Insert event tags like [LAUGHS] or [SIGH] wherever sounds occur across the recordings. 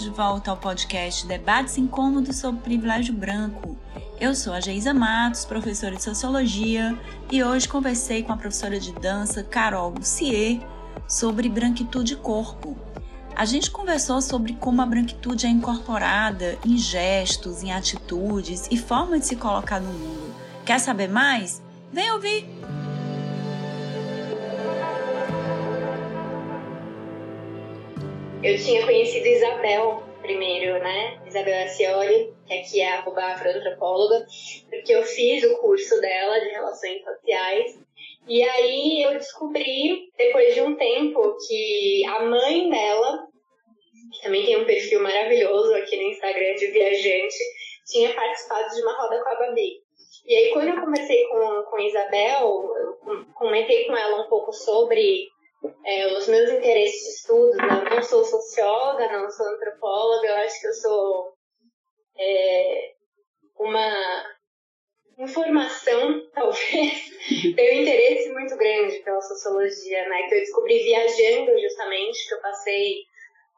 bem-vindos de volta ao podcast Debates Incômodos sobre Privilégio Branco. Eu sou a Geisa Matos, professora de Sociologia, e hoje conversei com a professora de dança Carol Lucier sobre branquitude corpo. A gente conversou sobre como a branquitude é incorporada em gestos, em atitudes e forma de se colocar no mundo. Quer saber mais? Vem ouvir! Eu tinha conhecido Isabel primeiro, né? Isabel Acioli, que aqui é a afroantropóloga, porque eu fiz o curso dela de Relações Sociais. E aí eu descobri, depois de um tempo, que a mãe dela, que também tem um perfil maravilhoso aqui no Instagram de viajante, tinha participado de uma roda com a Babi. E aí, quando eu conversei com, com Isabel, eu comentei com ela um pouco sobre é, os meus interesses de estudo, né? não sou socióloga, não sou antropóloga, eu acho que eu sou é, uma informação, [LAUGHS] talvez, tenho um interesse muito grande pela sociologia, né? Que eu descobri viajando justamente, que eu passei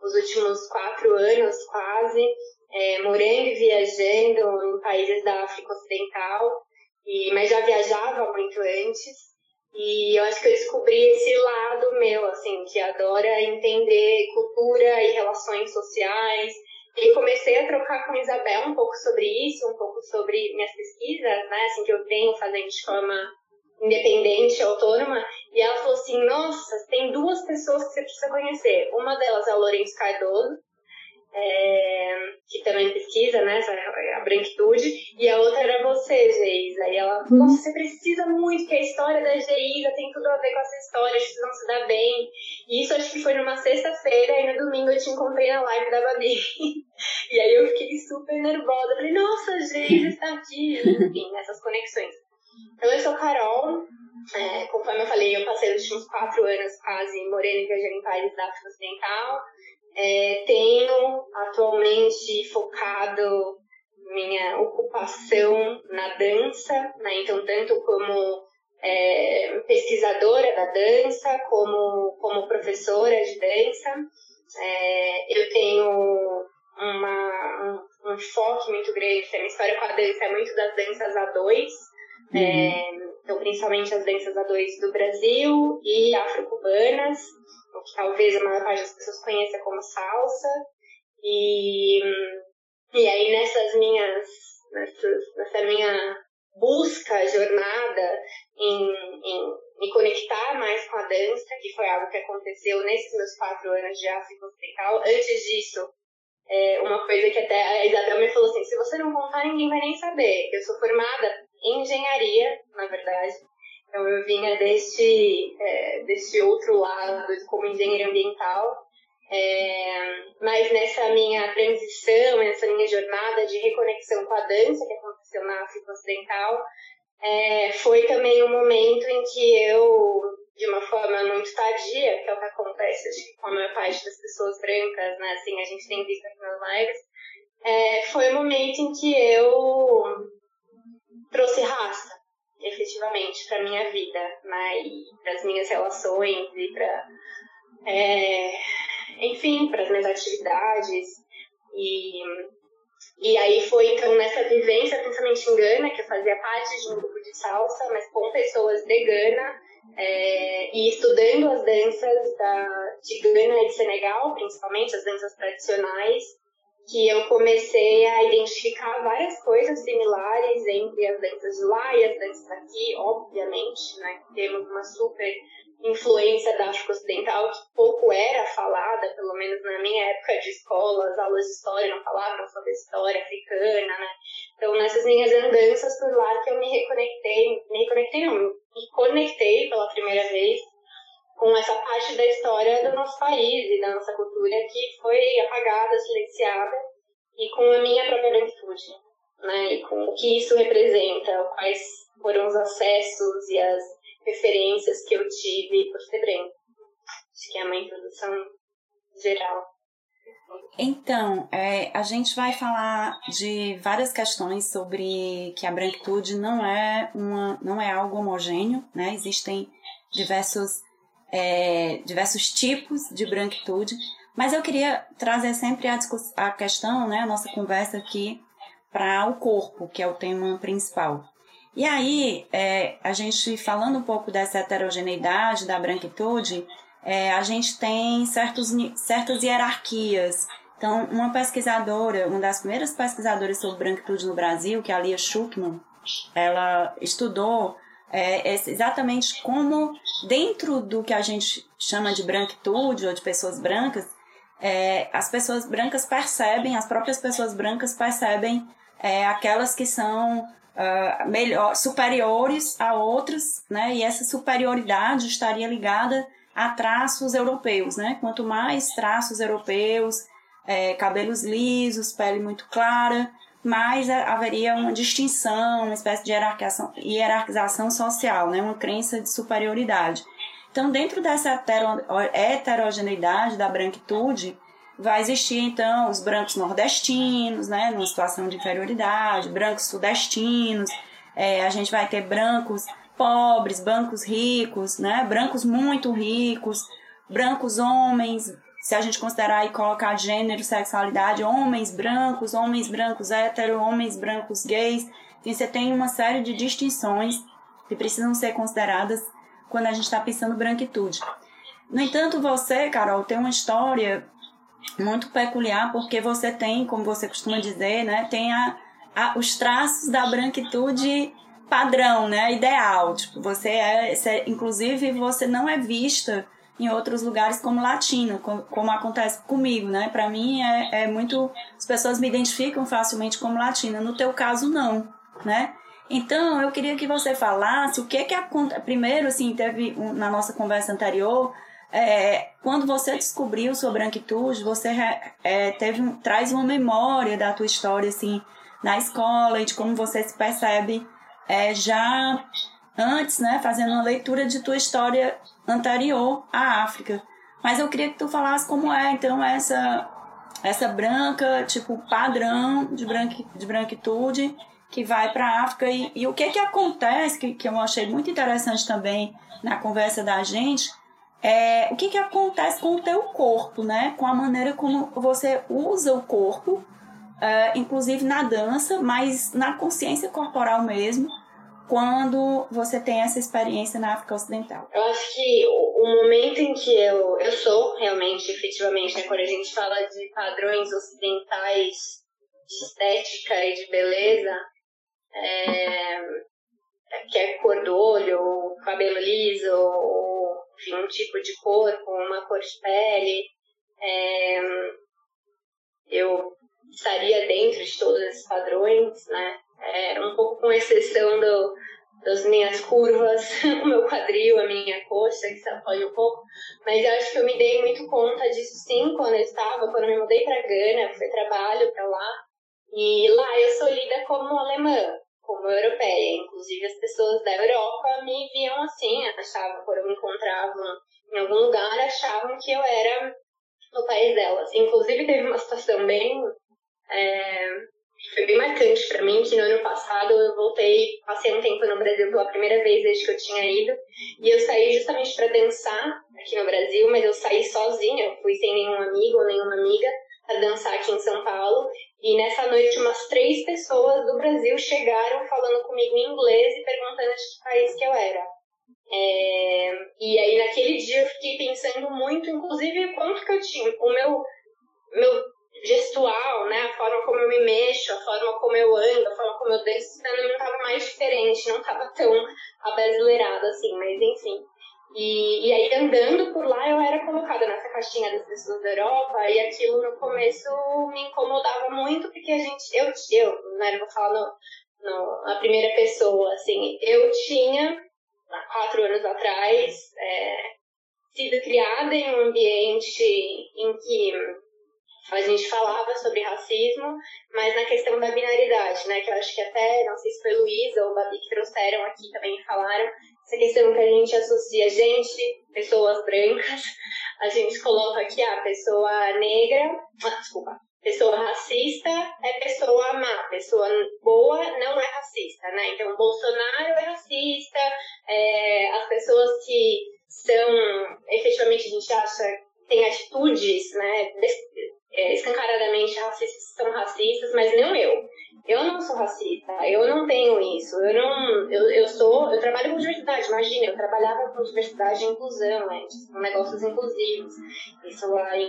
os últimos quatro anos quase, é, morando e viajando em países da África Ocidental, e, mas já viajava muito antes. E eu acho que eu descobri esse lado meu, assim, que adora entender cultura e relações sociais. E comecei a trocar com a Isabel um pouco sobre isso, um pouco sobre minhas pesquisas, né, assim, que eu tenho fazendo de forma independente, autônoma. E ela falou assim: Nossa, tem duas pessoas que você precisa conhecer. Uma delas é o Lourenço Cardoso, é, que também pesquisa, né, a branquitude, e a outra era você, Geisa. E ela, uhum. nossa, você precisa muito, que a história da Geisa tem tudo a ver com essa história, acho que vocês vão se dar bem. E isso acho que foi numa sexta-feira, e no domingo eu te encontrei na live da Babi. [LAUGHS] e aí eu fiquei super nervosa, falei, nossa, Geisa está aqui, enfim, essas conexões. Então eu sou Carol, é, conforme eu falei, eu passei os últimos quatro anos quase morando e viajando em países da África Ocidental, é, tenho atualmente focado minha ocupação na dança, né? então tanto como é, pesquisadora da dança, como, como professora de dança. É, eu tenho uma, um, um foco muito grande, a minha história com a dança é muito das danças a dois, uhum. Então principalmente as danças a dois do Brasil e afro-cubanas, que talvez a maior parte das pessoas conheça como salsa. E, e aí nessas minhas, nessas, nessa minha busca, jornada em, em me conectar mais com a dança, que foi algo que aconteceu nesses meus quatro anos de África Ocidental. Antes disso, é uma coisa que até a Isabel me falou assim, se você não contar, ninguém vai nem saber. Eu sou formada engenharia, na verdade, então eu vinha deste, é, outro lado, como engenheiro ambiental, é, mas nessa minha transição, nessa minha jornada de reconexão com a dança que aconteceu na África Ocidental, é, foi também um momento em que eu, de uma forma muito tardia, que é o que acontece acho que com a maior parte das pessoas brancas, né, assim, a gente tem visto aqui nas lives, é, foi o um momento em que eu trouxe raça efetivamente para minha vida, né, e para as minhas relações e para, é, enfim, para as minhas atividades. E e aí foi então nessa vivência, principalmente em Gana, que eu fazia parte de um grupo de salsa, mas com pessoas de Gana, é, e estudando as danças da, de Gana e de Senegal, principalmente as danças tradicionais, que eu comecei a identificar várias coisas similares entre as danças de lá e as danças aqui, obviamente, né? Temos uma super influência da África Ocidental que pouco era falada, pelo menos na minha época de escola, as aulas de história não falavam sobre história africana, né? Então, nessas minhas andanças por lá que eu me reconectei, me reconectei não, me conectei pela primeira vez com essa parte da história do nosso país e da nossa cultura que foi apagada, silenciada, e com a minha própria branquitude, né? E com o que isso representa, quais foram os acessos e as referências que eu tive por ser branca. Acho que é uma introdução geral. Então, é, a gente vai falar de várias questões sobre que a branquitude não é, uma, não é algo homogêneo, né? Existem diversos é, diversos tipos de branquitude, Mas eu queria trazer sempre a, a questão, né, a nossa conversa aqui, para o corpo, que é o tema principal. E aí, é, a gente falando um pouco dessa heterogeneidade, da branquitude, é, a gente tem certos, certas hierarquias. Então, uma pesquisadora, uma das primeiras pesquisadoras sobre branquitude no Brasil, que é a Lia Schuckman, ela estudou é, exatamente como, dentro do que a gente chama de branquitude ou de pessoas brancas, é, as pessoas brancas percebem, as próprias pessoas brancas percebem é, aquelas que são uh, melhor, superiores a outras, né? E essa superioridade estaria ligada a traços europeus, né? Quanto mais traços europeus, é, cabelos lisos, pele muito clara, mais haveria uma distinção, uma espécie de hierarquização, hierarquização social, né? Uma crença de superioridade. Então, dentro dessa heterogeneidade da branquitude, vai existir então os brancos nordestinos, né, numa situação de inferioridade, brancos sudestinos, é, a gente vai ter brancos pobres, brancos ricos, né, brancos muito ricos, brancos homens, se a gente considerar e colocar gênero, sexualidade, homens brancos, homens brancos hétero, homens brancos gays, enfim, você tem uma série de distinções que precisam ser consideradas quando a gente está pensando branquitude. No entanto, você, Carol, tem uma história muito peculiar porque você tem, como você costuma dizer, né, tem a, a, os traços da branquitude padrão, né, ideal. Tipo, você é, você, inclusive, você não é vista em outros lugares como latino, como, como acontece comigo, né? Para mim é, é muito, as pessoas me identificam facilmente como latina. No teu caso não, né? Então, eu queria que você falasse o que que acontece. Primeiro, assim, teve um, na nossa conversa anterior é, quando você descobriu sua branquitude, você é, teve um, traz uma memória da tua história assim na escola e de como você se percebe é, já antes, né, fazendo uma leitura de tua história anterior à África. Mas eu queria que tu falasse como é então essa essa branca, tipo padrão de, branqui, de branquitude que vai para a África e, e, o que que acontece que, que eu achei muito interessante também na conversa da gente é, o que, que acontece com o teu corpo, né? Com a maneira como você usa o corpo, é, inclusive na dança, mas na consciência corporal mesmo, quando você tem essa experiência na África Ocidental? Eu acho que o, momento em que eu, eu sou realmente, efetivamente, né, quando a gente fala de padrões ocidentais de estética e de beleza, é, que é cor do olho, cabelo liso, enfim, um tipo de corpo, uma cor de pele. É, eu estaria dentro de todos esses padrões, né? É, um pouco com exceção do, das minhas curvas, [LAUGHS] o meu quadril, a minha coxa, que apoia um pouco. Mas eu acho que eu me dei muito conta disso sim quando eu estava, quando eu me mudei para Gana, fui trabalho para lá. E lá eu sou lida como alemã como europeia. Inclusive, as pessoas da Europa me viam assim, achavam, quando eu me encontrava em algum lugar, achavam que eu era no país delas. Inclusive, teve uma situação bem. É, foi bem marcante para mim, que no ano passado eu voltei, passei um tempo no Brasil pela primeira vez desde que eu tinha ido, e eu saí justamente para dançar aqui no Brasil, mas eu saí sozinha, eu fui sem nenhum amigo ou nenhuma amiga para dançar aqui em São Paulo, e nessa noite, umas três pessoas do Brasil chegaram falando comigo em inglês e perguntando de que país que eu era. É, e aí, naquele dia, eu fiquei pensando muito, inclusive, quanto que eu tinha. O meu, meu gestual, né, a forma como eu me mexo, a forma como eu ando, a forma como eu danço, não estava mais diferente, não estava tão abrasileirado assim, mas enfim. E, e aí, andando por lá, eu era colocada nessa caixinha das pessoas da Europa, e aquilo no começo me incomodava muito, porque a gente, eu, eu né, vou falar no, no, na primeira pessoa, assim, eu tinha, há quatro anos atrás, é, sido criada em um ambiente em que a gente falava sobre racismo, mas na questão da binaridade, né, que eu acho que até, não sei se foi Luísa ou Babi que trouxeram aqui também falaram, essa questão que a gente associa gente, pessoas brancas, a gente coloca aqui a pessoa negra, ah, desculpa, pessoa racista é pessoa má, pessoa boa não é racista, né? Então, Bolsonaro é racista, é, as pessoas que são, efetivamente, a gente acha tem atitudes, né, é, escancaradamente racistas são racistas, mas não eu. Eu não sou racista, eu não tenho isso, eu não, eu, eu sou, eu trabalho com diversidade, imagina, eu trabalhava com diversidade e inclusão, né, com negócios inclusivos, isso lá em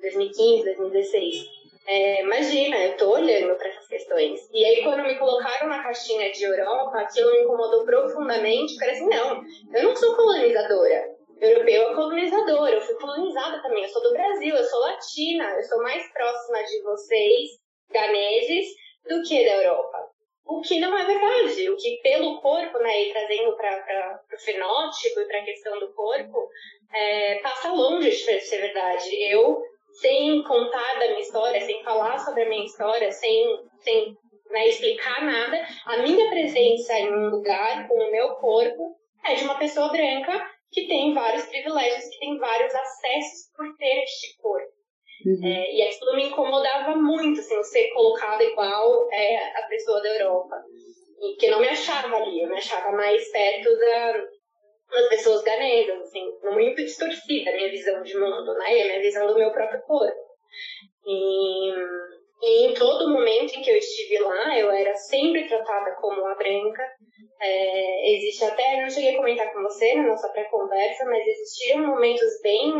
2015, 2016. É, imagina, eu tô olhando para essas questões. E aí, quando me colocaram na caixinha de Europa, aquilo me incomodou profundamente, porque assim, não, eu não sou colonizadora. Europeu é colonizadora, eu fui colonizada também, eu sou do Brasil, eu sou latina, eu sou mais próxima de vocês, ganeses, do que da Europa. O que não é verdade, o que pelo corpo, né, e trazendo para o fenótipo e para a questão do corpo, é, passa longe de ser verdade. Eu sem contar da minha história, sem falar sobre a minha história, sem, sem né, explicar nada, a minha presença em um lugar com o meu corpo é de uma pessoa branca que tem vários privilégios, que tem vários acessos por ter este corpo. Uhum. É, e aquilo me incomodava muito, assim, ser colocada igual é, a pessoa da Europa. E que eu não me achava ali, eu me achava mais perto da, as pessoas ganesas, assim, muito distorcida a minha visão de mundo, né? E a minha visão do meu próprio corpo. E, e em todo momento em que eu estive lá, eu era sempre tratada como a branca. É, existe até, não cheguei a comentar com você na nossa pré-conversa, mas existiram momentos bem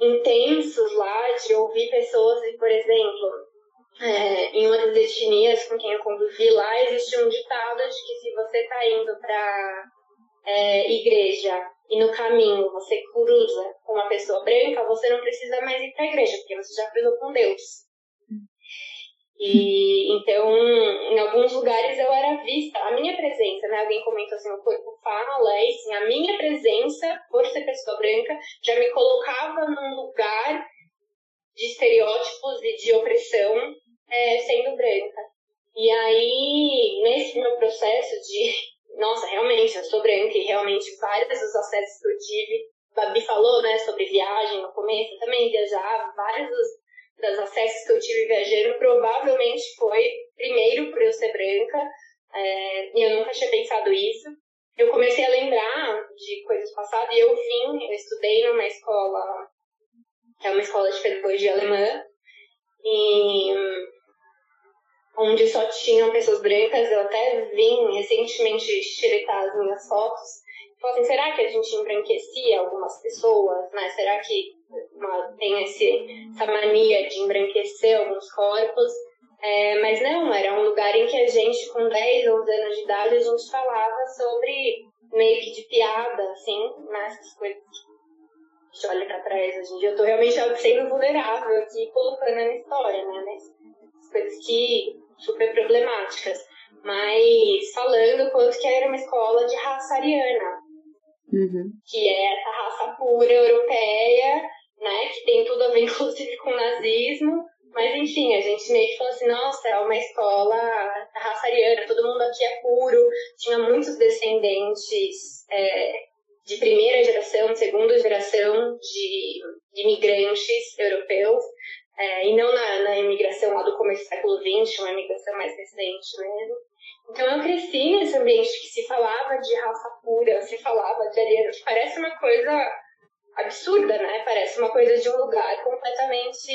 intensos lá de ouvir pessoas, e, por exemplo, é, em uma das etnias com quem eu convivi lá, existe um ditado de que se você está indo para é, igreja e no caminho você cruza com uma pessoa branca, você não precisa mais ir para a igreja, porque você já cruzou com Deus. E então, em alguns lugares eu era vista, a minha presença, né? Alguém comentou assim, o corpo fala, e sim, a minha presença, por ser pessoa branca, já me colocava num lugar de estereótipos e de opressão é, sendo branca. E aí, nesse meu processo de [LAUGHS] nossa, realmente, eu sou branca e realmente vários dos acessos que eu tive, Babi falou, né, sobre viagem no começo, eu também viajava, vários dos, dos acessos que eu tive viajando provavelmente foi, primeiro, por eu ser branca, é, e eu nunca tinha pensado isso. Eu comecei a lembrar de coisas passadas e eu vim, eu estudei numa escola, que é uma escola de pedagogia alemã, e onde só tinham pessoas brancas. Eu até vim recentemente xeretar as minhas fotos. Falei assim, será que a gente embranquecia algumas pessoas, né? Será que tem esse, essa mania de embranquecer alguns corpos? É, mas não, era um lugar em que a gente, com 10, 11 anos de idade, a gente falava sobre meio que de piada, assim, nessas né? coisas a gente olha pra trás hoje em dia. Eu tô realmente sendo vulnerável aqui, colocando a minha história, né? Mas coisas que super problemáticas, mas falando quanto que era uma escola de raça ariana, uhum. que é essa raça pura europeia, né, que tem tudo a ver [LAUGHS] inclusive com o nazismo, mas enfim, a gente meio que falou assim, nossa, é uma escola raça ariana, todo mundo aqui é puro, tinha muitos descendentes é, de primeira geração, segunda geração de, de imigrantes europeus, é, e não na, na imigração lá do começo do século XX, uma imigração mais recente mesmo. Então eu cresci nesse ambiente que se falava de raça pura, se falava de que parece uma coisa absurda, né? Parece uma coisa de um lugar completamente.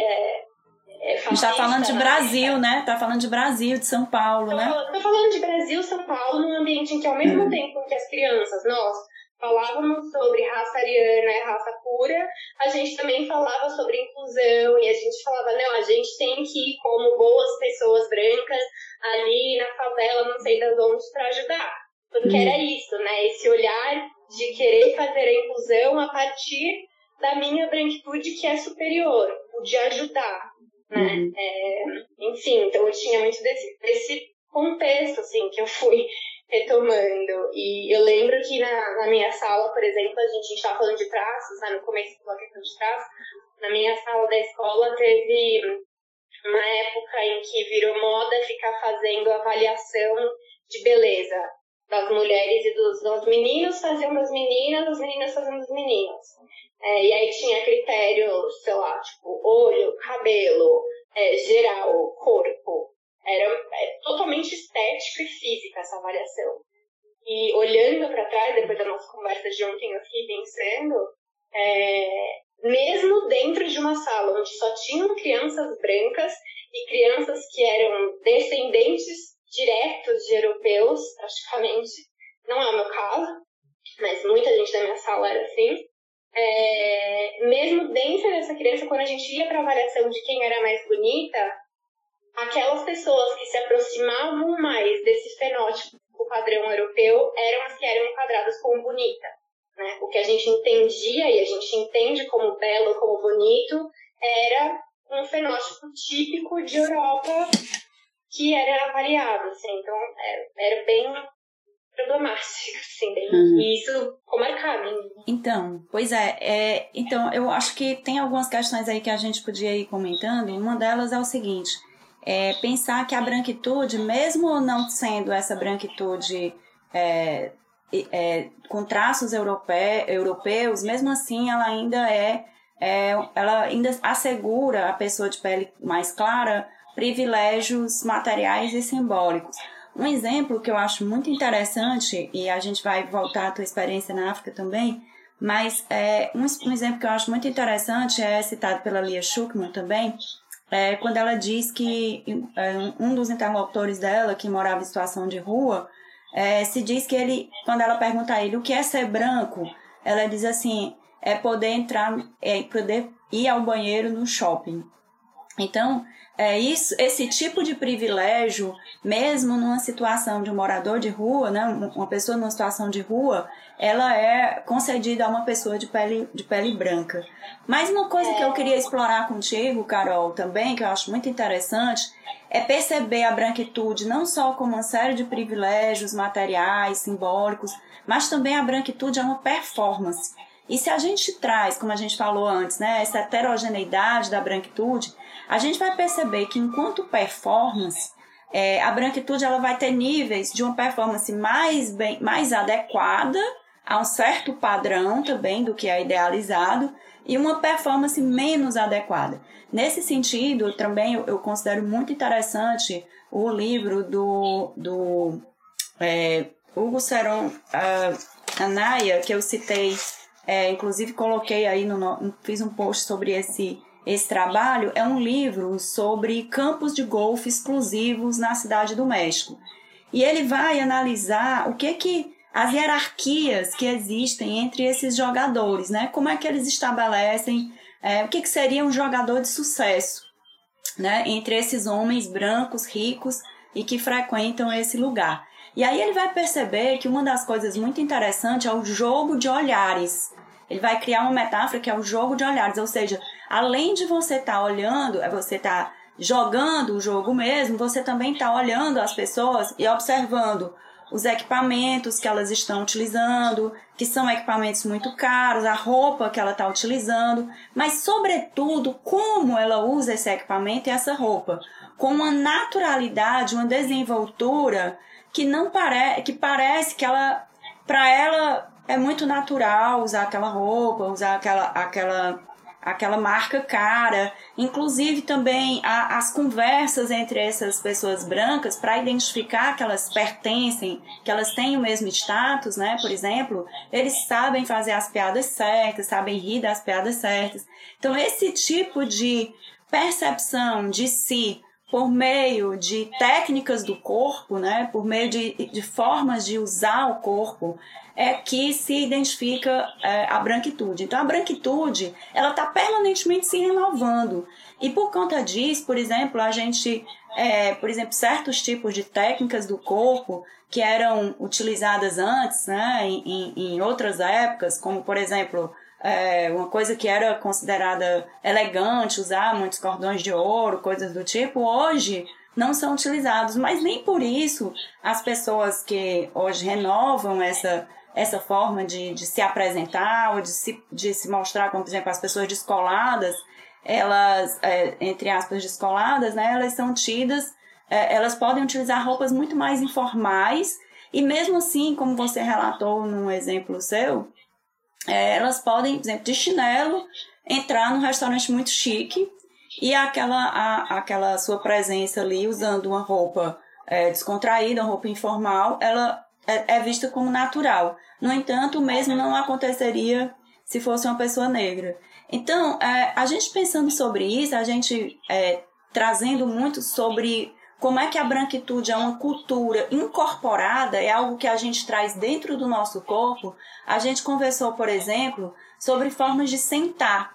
É, é fascista, a gente tá falando de né? Brasil, né? Tá falando de Brasil, de São Paulo, tô né? Falando, tô falando de Brasil, São Paulo, num ambiente em que ao mesmo hum. tempo que as crianças, nós, falávamos sobre raça ariana e raça pura, a gente também falava sobre inclusão e a gente falava, não, a gente tem que ir como boas pessoas brancas ali na favela, não sei das onde, para ajudar. Porque uhum. era isso, né? Esse olhar de querer fazer a inclusão a partir da minha branquitude que é superior, o de ajudar, né? Uhum. É, enfim, então eu tinha muito desse, desse contexto, assim, que eu fui [LAUGHS] retomando. E eu lembro que na, na minha sala, por exemplo, a gente estava falando de traços, né, no começo da questão de traços, na minha sala da escola teve uma época em que virou moda ficar fazendo avaliação de beleza das mulheres e dos, dos meninos faziam das meninas, as meninas faziam dos meninos. É, e aí tinha critérios, sei lá, tipo olho, cabelo, é, geral, corpo. Era é, totalmente estética e física essa avaliação. E olhando para trás, depois da nossa conversa de ontem, eu fiquei pensando, é, mesmo dentro de uma sala onde só tinham crianças brancas e crianças que eram descendentes diretos de europeus, praticamente, não é o meu caso, mas muita gente da minha sala era assim. É, mesmo dentro dessa criança, quando a gente ia para a avaliação de quem era mais bonita, aquelas pessoas que se aproximavam mais desse fenótipo padrão europeu eram as que eram enquadradas como bonita. Né? O que a gente entendia e a gente entende como belo, como bonito, era um fenótipo típico de Europa que era avaliado. Assim. Então, era, é, era bem problemático, [LAUGHS] assim, bem, hum. e isso ficou marcado mim. Então, pois é, é, então eu acho que tem algumas questões aí que a gente podia ir comentando, uma delas é o seguinte, é pensar que a branquitude, mesmo não sendo essa branquitude é, é, com traços europe, europeus, mesmo assim ela ainda é, é, ela ainda assegura a pessoa de pele mais clara privilégios materiais e simbólicos. Um exemplo que eu acho muito interessante, e a gente vai voltar à tua experiência na África também, mas é, um, um exemplo que eu acho muito interessante é citado pela Lia Schuckman também, é, quando ela diz que é, um dos interlocutores dela, que morava em situação de rua, é, se diz que ele, quando ela pergunta a ele o que é ser branco, ela diz assim, é poder entrar, é poder ir ao banheiro no shopping. Então, é isso, esse tipo de privilégio, mesmo numa situação de um morador de rua, né, uma pessoa numa situação de rua, ela é concedida a uma pessoa de pele, de pele branca. Mas uma coisa que eu queria explorar contigo, Carol, também, que eu acho muito interessante, é perceber a branquitude não só como uma série de privilégios materiais, simbólicos, mas também a branquitude é uma performance. E se a gente traz, como a gente falou antes, né, essa heterogeneidade da branquitude, a gente vai perceber que enquanto performance, é, a branquitude ela vai ter níveis de uma performance mais, bem, mais adequada a um certo padrão também do que é idealizado e uma performance menos adequada. Nesse sentido, também eu, eu considero muito interessante o livro do, do é, Hugo Seron uh, Anaya, que eu citei, é, inclusive coloquei aí, no, fiz um post sobre esse esse trabalho é um livro sobre campos de golfe exclusivos na cidade do México. E ele vai analisar o que que as hierarquias que existem entre esses jogadores, né? Como é que eles estabelecem é, o que, que seria um jogador de sucesso, né? Entre esses homens brancos, ricos e que frequentam esse lugar. E aí ele vai perceber que uma das coisas muito interessantes é o jogo de olhares. Ele vai criar uma metáfora que é o jogo de olhares, ou seja, além de você estar tá olhando, é você tá jogando o jogo mesmo, você também está olhando as pessoas e observando os equipamentos que elas estão utilizando, que são equipamentos muito caros, a roupa que ela está utilizando, mas sobretudo como ela usa esse equipamento e essa roupa, com uma naturalidade, uma desenvoltura que não parece, que parece que ela, para ela é muito natural usar aquela roupa, usar aquela, aquela aquela marca cara. Inclusive também a, as conversas entre essas pessoas brancas para identificar que elas pertencem, que elas têm o mesmo status, né? Por exemplo, eles sabem fazer as piadas certas, sabem rir das piadas certas. Então esse tipo de percepção de si por meio de técnicas do corpo, né, por meio de, de formas de usar o corpo, é que se identifica é, a branquitude. Então, a branquitude, ela está permanentemente se renovando. E por conta disso, por exemplo, a gente, é, por exemplo, certos tipos de técnicas do corpo que eram utilizadas antes, né, em, em outras épocas, como, por exemplo, é, uma coisa que era considerada elegante, usar muitos cordões de ouro, coisas do tipo, hoje não são utilizados. Mas nem por isso as pessoas que hoje renovam essa essa forma de, de se apresentar ou de se, de se mostrar, como por exemplo as pessoas descoladas, elas, é, entre aspas, descoladas, né, elas são tidas, é, elas podem utilizar roupas muito mais informais e mesmo assim, como você relatou num exemplo seu, é, elas podem, por exemplo, de chinelo, entrar num restaurante muito chique e aquela, a, aquela sua presença ali usando uma roupa é, descontraída, uma roupa informal, ela é, é vista como natural. No entanto, o mesmo não aconteceria se fosse uma pessoa negra. Então, é, a gente pensando sobre isso, a gente é, trazendo muito sobre como é que a branquitude é uma cultura incorporada, é algo que a gente traz dentro do nosso corpo. A gente conversou, por exemplo, sobre formas de sentar.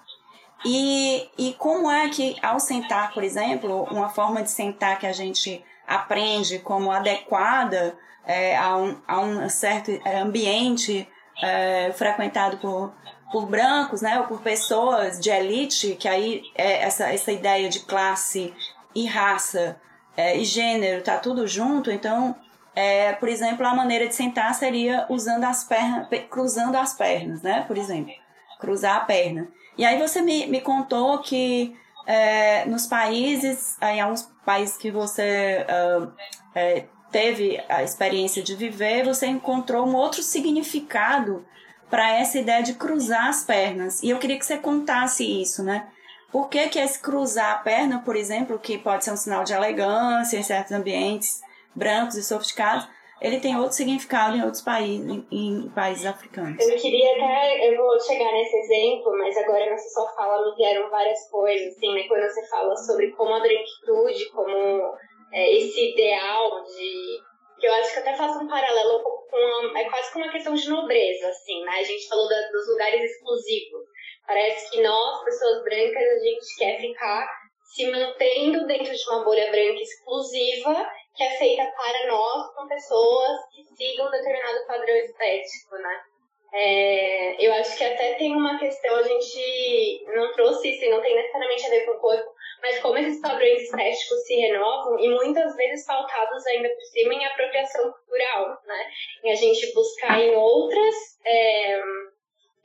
E, e como é que, ao sentar, por exemplo, uma forma de sentar que a gente aprende como adequada é, a, um, a um certo ambiente é, frequentado por, por brancos, né, ou por pessoas de elite, que aí é essa, essa ideia de classe e raça é, e gênero, tá tudo junto, então, é, por exemplo, a maneira de sentar seria usando as pernas, cruzando as pernas, né? Por exemplo, cruzar a perna. E aí você me, me contou que é, nos países, em alguns países que você uh, é, teve a experiência de viver, você encontrou um outro significado para essa ideia de cruzar as pernas. E eu queria que você contasse isso, né? Por que, que esse cruzar a perna, por exemplo, que pode ser um sinal de elegância em certos ambientes brancos e sofisticados, ele tem outro significado em outros países, em, em, países africanos. Eu queria até, eu vou chegar nesse exemplo, mas agora nessa sua fala me vieram várias coisas, assim, né? Quando você fala sobre como a branquitude, como é, esse ideal de que eu acho que até faço um paralelo com é quase como uma questão de nobreza, assim, né? A gente falou da, dos lugares exclusivos. Parece que nós, pessoas brancas, a gente quer ficar se mantendo dentro de uma bolha branca exclusiva que é feita para nós com pessoas que sigam determinado padrão estético, né? É, eu acho que até tem uma questão, a gente não trouxe isso e não tem necessariamente a ver com o corpo, mas como esses padrões estéticos se renovam e muitas vezes pautados ainda por cima em apropriação cultural, né? Em a gente buscar em outras é,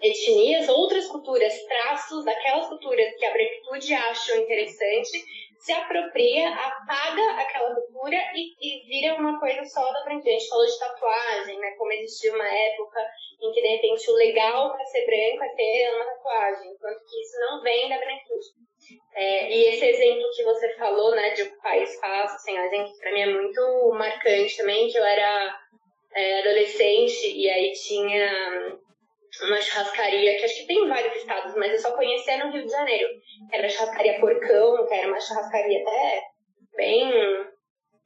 etnias, outras culturas, traços daquelas culturas que a branquitude acha interessante, se apropria, apaga aquela cultura e, e vira uma coisa só da branquitude. A gente falou de tatuagem, né? Como existia uma época em que, de repente, o legal para ser branco é ter uma tatuagem, enquanto que isso não vem da branquitude. É, e esse exemplo que você falou, né, de ocupar espaço, assim, um exemplo que para mim é muito marcante também, que eu era é, adolescente e aí tinha uma churrascaria, que acho que tem em vários estados, mas eu só conhecia no Rio de Janeiro, era a churrascaria Porcão, que era uma churrascaria até bem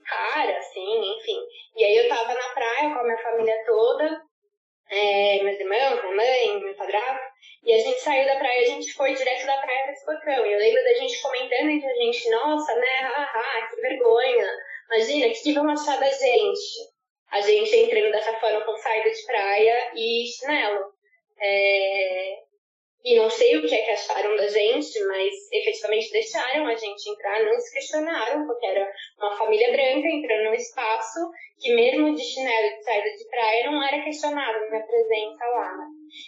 cara, assim, enfim. E aí eu tava na praia com a minha família toda, é, meus irmãos, minha mãe, meu padrasto, e a gente saiu da praia, a gente foi direto da praia para esse porcão. E eu lembro da gente comentando entre a gente, nossa, né, haha, que vergonha, imagina, o que, que vão achar da gente? A gente entrando dessa forma com saída de praia e chinelo. É... E não sei o que é que acharam da gente, mas efetivamente deixaram a gente entrar, não se questionaram, porque era uma família branca entrando num espaço que mesmo de chinelo de saída de praia não era questionado minha presença lá. Né?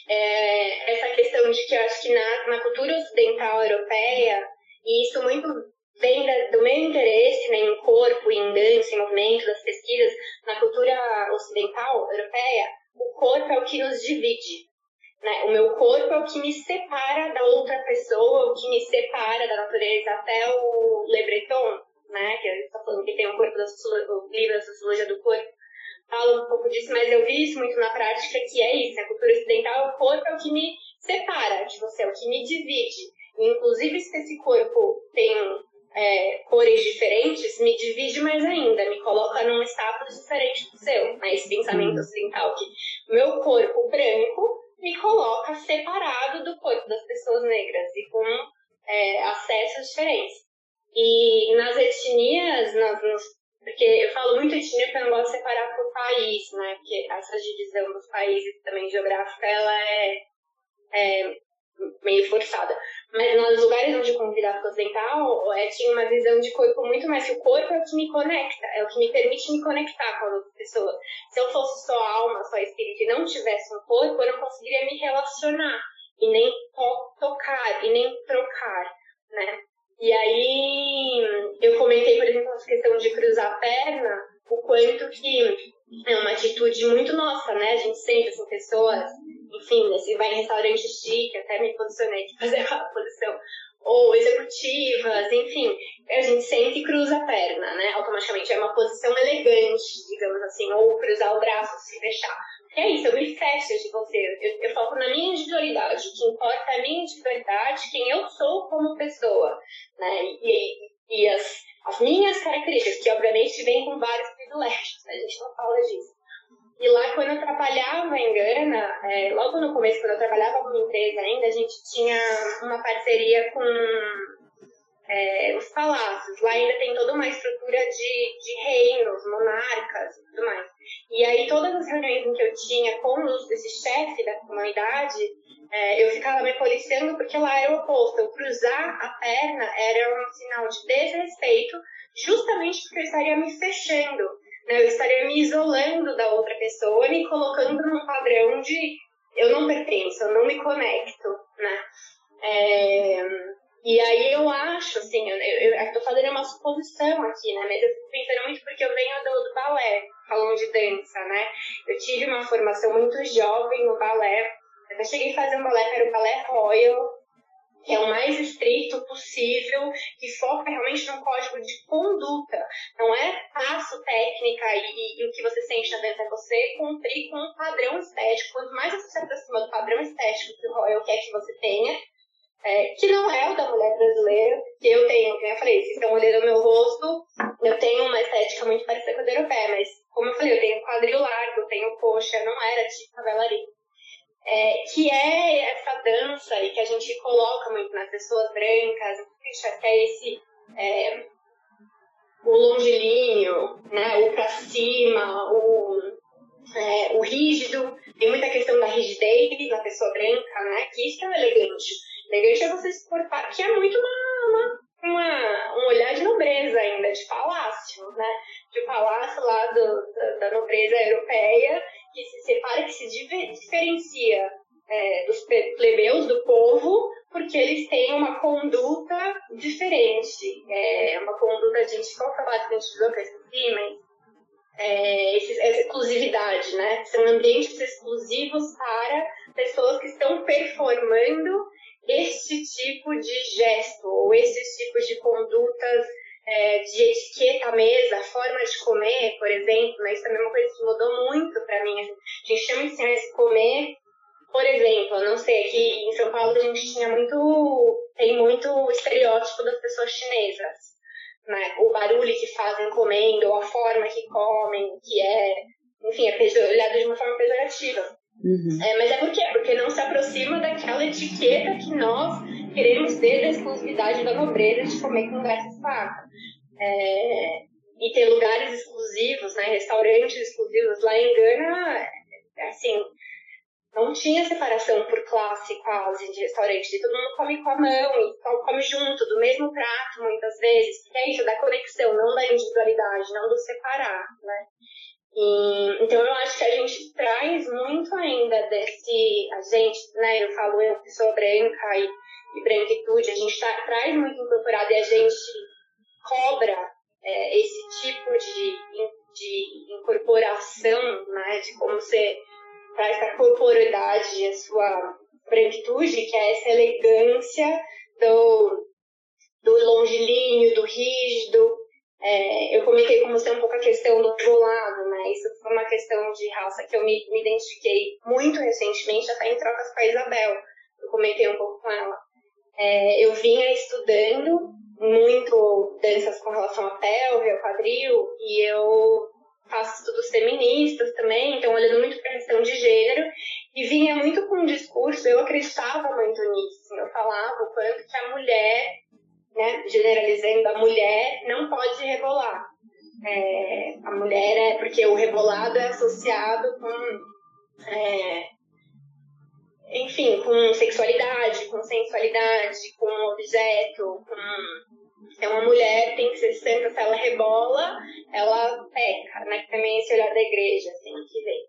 É, essa questão de que eu acho que na, na cultura ocidental europeia, e isso muito vem da, do meu interesse né, em corpo, em dança, em movimento, das pesquisas, na cultura ocidental europeia, o corpo é o que nos divide. Né? O meu corpo é o que me separa da outra pessoa, o que me separa da natureza. Até o Le Breton, né, que está falando que tem um corpo da o livro da sociologia do corpo, fala um pouco disso, mas eu vi isso muito na prática, que é isso, a cultura ocidental, o corpo é o que me separa de você, é o que me divide. E, inclusive, se esse corpo tem é, cores diferentes, me divide mais ainda, me coloca num status diferente do seu, né? Esse pensamento uhum. ocidental que meu corpo branco me coloca separado do corpo das pessoas negras e com é, acessos diferentes. E nas etnias, nas, nos, porque eu falo muito etnia porque eu não gosto de separar por país, né? Porque essa divisão dos países também geográfica, ela é, é meio forçada. Mas nos lugares onde convivi África Ocidental, é, tinha uma visão de corpo muito mais o corpo é o que me conecta, é o que me permite me conectar com as outras pessoas. Se eu fosse só alma, só espírito e não tivesse um corpo, eu não conseguiria me relacionar e nem to tocar e nem trocar, né? E aí eu comentei, por exemplo, essa questão de cruzar a perna, o quanto que é uma atitude muito nossa, né? A gente sente, assim, pessoas, enfim, né? se vai em restaurante chique, até me posicionei de fazer a posição, ou executivas, enfim, a gente sente e cruza a perna, né? Automaticamente é uma posição elegante, digamos assim, ou cruzar o braço, se fechar. é isso, eu me fecho de você, eu, eu foco na minha individualidade, o que importa é a minha individualidade, quem eu sou como pessoa, né? E, e as, as minhas características, que obviamente vêm com vários privilégios, né? a gente não fala disso. E lá, quando eu trabalhava em Gana, é, logo no começo, quando eu trabalhava com empresa ainda, a gente tinha uma parceria com branca, né, que isso é elegante. Elegante é você se portar, que é muito uma, uma, uma, um olhar de nobreza ainda, de palácio, né, de palácio lá do, da, da nobreza europeia, que se separa, que se diferencia é, dos plebeus, do povo, porque eles têm uma conduta diferente. É uma conduta de. Qual foi a que a gente que eu esqueci, mas. É, essa exclusividade, né? São ambientes exclusivos para pessoas que estão performando este tipo de gesto ou esses tipos de condutas é, de etiqueta à mesa, forma de comer, por exemplo, né? isso também é uma coisa que mudou muito para mim. A gente chama de comer, por exemplo, não sei, aqui em São Paulo a gente tinha muito, tem muito estereótipo das pessoas chinesas. Né? O barulho que fazem comendo, a forma que comem, que é, enfim, é olhado de uma forma pejorativa. Uhum. É, mas é por quê? Porque não se aproxima daquela etiqueta que nós queremos ter da exclusividade da nobreza de comer com garfo e faca. É, e ter lugares exclusivos, né, restaurantes exclusivos. Lá em Gana, assim, não tinha separação por classe quase de restaurante. E todo mundo come com a mão come junto, do mesmo prato, muitas vezes. É isso, da conexão, não da individualidade, não do separar, né? E, então eu acho que a gente traz muito ainda desse. A gente, né? Eu falo eu sou branca e, e branquitude, a gente tá, traz muito incorporado e a gente cobra é, esse tipo de, de incorporação, né? De como você traz a corporidade, a sua branquitude, que é essa elegância do, do longilíneo, do rígido, é, eu comentei com você um pouco a questão do volado, né? Isso foi uma questão de raça que eu me, me identifiquei muito recentemente, até em trocas com a Isabel. Eu comentei um pouco com ela. É, eu vinha estudando muito danças com relação a pelve, ao quadril, e eu faço estudos feministas também, então olhando muito para a questão de gênero, e vinha muito com um discurso, eu acreditava muito nisso, eu falava o quanto que a mulher né, generalizando, a mulher não pode rebolar. É, a mulher é porque o rebolado é associado com, é, enfim, com sexualidade, com sensualidade, com objeto, com então, uma mulher tem que ser santa, se ela rebola, ela peca, né? Que também é esse olhar da igreja, assim, que vem.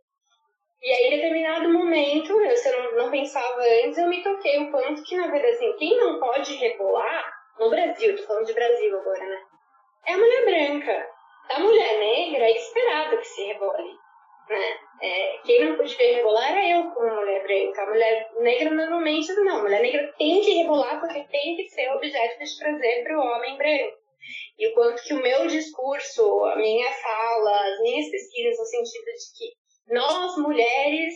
E aí, em determinado momento, eu, se eu não, não pensava antes, eu me toquei o quanto que, na verdade, assim, quem não pode rebolar no Brasil, tô falando de Brasil agora, né? É a mulher branca. A mulher negra é esperado que se rebole. Né? É, quem não podia rebolar era eu como mulher branca. A mulher negra normalmente não. A mulher negra tem que rebolar porque tem que ser objeto de prazer para o homem branco. E o quanto que o meu discurso, a minha fala, as minhas pesquisas no sentido de que nós mulheres,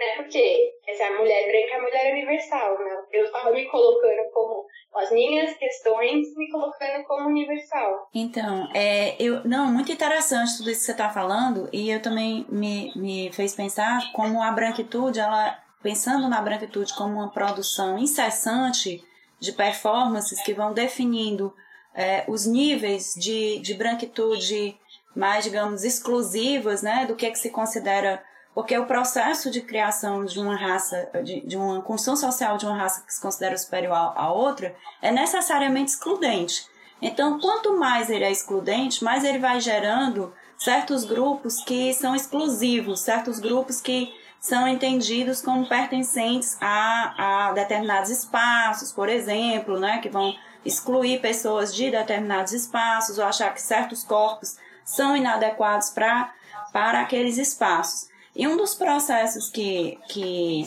né? Porque essa mulher branca é a mulher universal, né? Eu estava me colocando como as minhas questões, me colocando como universal. Então, é, eu, não, muito interessante tudo isso que você está falando, e eu também me, me fez pensar como a branquitude, ela, pensando na branquitude como uma produção incessante de performances que vão definindo é, os níveis de, de branquitude mais, digamos, exclusivas, né, do que é que se considera porque o processo de criação de uma raça, de, de uma construção social de uma raça que se considera superior à outra, é necessariamente excludente. Então, quanto mais ele é excludente, mais ele vai gerando certos grupos que são exclusivos, certos grupos que são entendidos como pertencentes a, a determinados espaços, por exemplo, né, que vão excluir pessoas de determinados espaços ou achar que certos corpos são inadequados pra, para aqueles espaços. E um dos processos que, que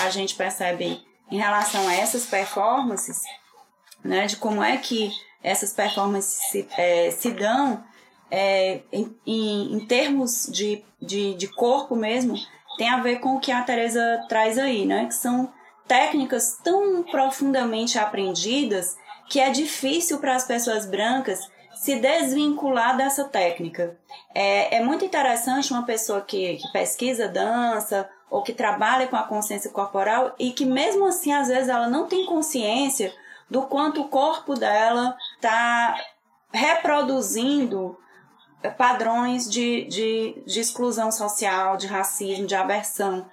a gente percebe em relação a essas performances, né, de como é que essas performances se, é, se dão é, em, em, termos de, de, de corpo mesmo, tem a ver com o que a Teresa traz aí, né, que são técnicas tão profundamente aprendidas que é difícil para as pessoas brancas se desvincular dessa técnica. É, é muito interessante uma pessoa que, que pesquisa dança ou que trabalha com a consciência corporal e que mesmo assim às vezes ela não tem consciência do quanto o corpo dela está reproduzindo padrões de, de, de exclusão social, de racismo, de aversão.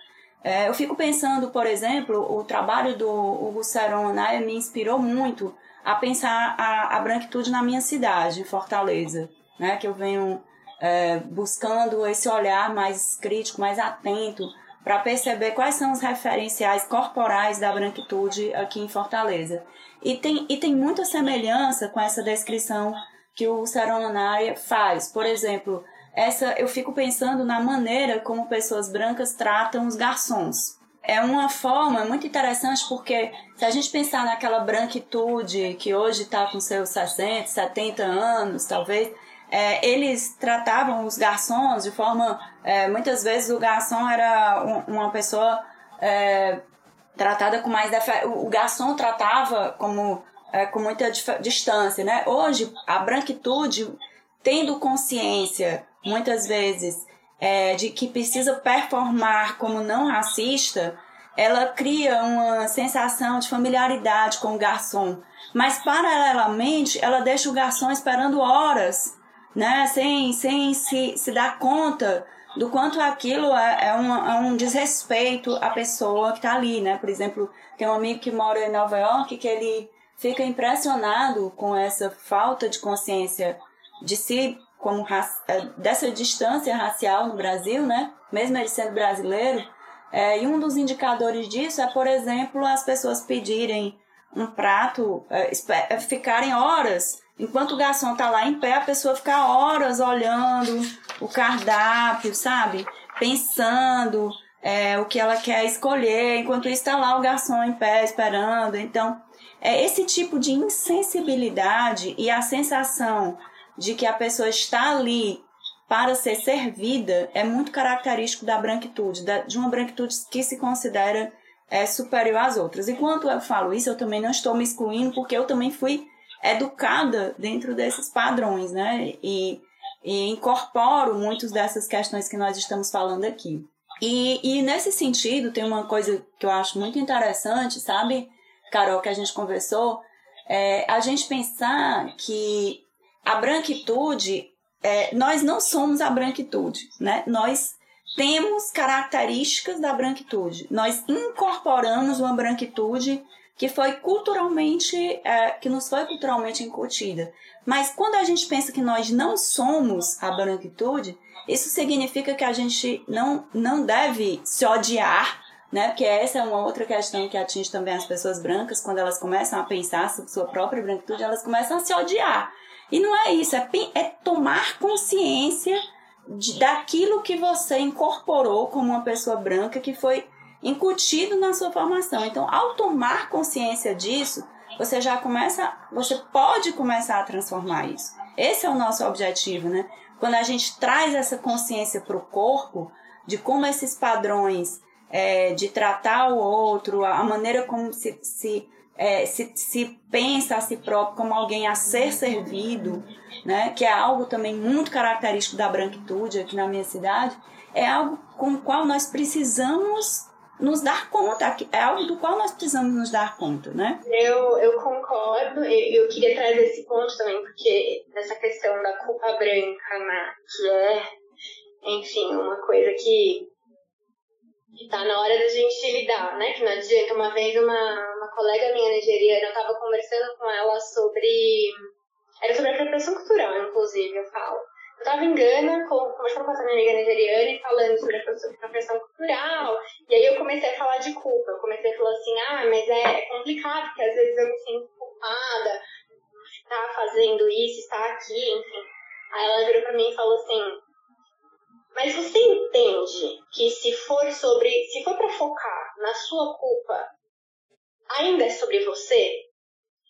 É, eu fico pensando, por exemplo, o trabalho do Hugo Seron né, me inspirou muito a pensar a, a branquitude na minha cidade, Fortaleza, né? Que eu venho é, buscando esse olhar mais crítico, mais atento, para perceber quais são os referenciais corporais da branquitude aqui em Fortaleza. E tem, e tem muita semelhança com essa descrição que o Saronanari faz. Por exemplo, essa eu fico pensando na maneira como pessoas brancas tratam os garçons é uma forma muito interessante porque se a gente pensar naquela branquitude que hoje está com seus 60, 70 anos, talvez, é, eles tratavam os garçons de forma. É, muitas vezes o garçom era um, uma pessoa é, tratada com mais. O garçom tratava como, é, com muita distância, né? Hoje, a branquitude, tendo consciência, muitas vezes, é, de que precisa performar como não racista, ela cria uma sensação de familiaridade com o garçom. Mas, paralelamente, ela deixa o garçom esperando horas, né? sem, sem se, se dar conta do quanto aquilo é, é, um, é um desrespeito à pessoa que está ali. Né? Por exemplo, tem um amigo que mora em Nova York que ele fica impressionado com essa falta de consciência de si como é, dessa distância racial no Brasil, né? Mesmo ele sendo brasileiro. É, e um dos indicadores disso é, por exemplo, as pessoas pedirem um prato, é, é ficarem horas, enquanto o garçom está lá em pé, a pessoa ficar horas olhando o cardápio, sabe? Pensando é, o que ela quer escolher, enquanto está lá o garçom em pé esperando. Então, é esse tipo de insensibilidade e a sensação de que a pessoa está ali para ser servida é muito característico da branquitude, de uma branquitude que se considera é, superior às outras. Enquanto eu falo isso, eu também não estou me excluindo, porque eu também fui educada dentro desses padrões, né? E, e incorporo muitas dessas questões que nós estamos falando aqui. E, e nesse sentido, tem uma coisa que eu acho muito interessante, sabe, Carol, que a gente conversou, é a gente pensar que a branquitude, é, nós não somos a branquitude, né? Nós temos características da branquitude. Nós incorporamos uma branquitude que foi culturalmente, é, que nos foi culturalmente incutida. Mas quando a gente pensa que nós não somos a branquitude, isso significa que a gente não, não deve se odiar, né? Porque essa é uma outra questão que atinge também as pessoas brancas, quando elas começam a pensar sobre sua própria branquitude, elas começam a se odiar. E não é isso, é, é tomar consciência de, daquilo que você incorporou como uma pessoa branca que foi incutido na sua formação. Então, ao tomar consciência disso, você já começa, você pode começar a transformar isso. Esse é o nosso objetivo, né? Quando a gente traz essa consciência para o corpo, de como esses padrões é, de tratar o outro, a maneira como se, se, é, se, se pensa a si próprio como alguém a ser servido, né, que é algo também muito característico da branquitude aqui na minha cidade, é algo com o qual nós precisamos nos dar conta, é algo do qual nós precisamos nos dar conta, né? Eu, eu concordo, eu, eu queria trazer esse ponto também, porque essa questão da culpa branca, né, que é, enfim, uma coisa que está na hora da gente lidar, né? Que não adianta. Uma vez uma colega minha nigeriana, eu estava conversando com ela sobre. Era sobre apropriação cultural, inclusive, eu falo. Eu estava em Gana, conversando com essa minha amiga nigeriana e falando sobre apropriação cultural. E aí eu comecei a falar de culpa. Eu comecei a falar assim: ah, mas é complicado, porque às vezes eu me sinto culpada estar fazendo isso, estar aqui, enfim. Aí ela virou pra mim e falou assim: mas você entende que se for sobre, se for para focar na sua culpa, ainda é sobre você?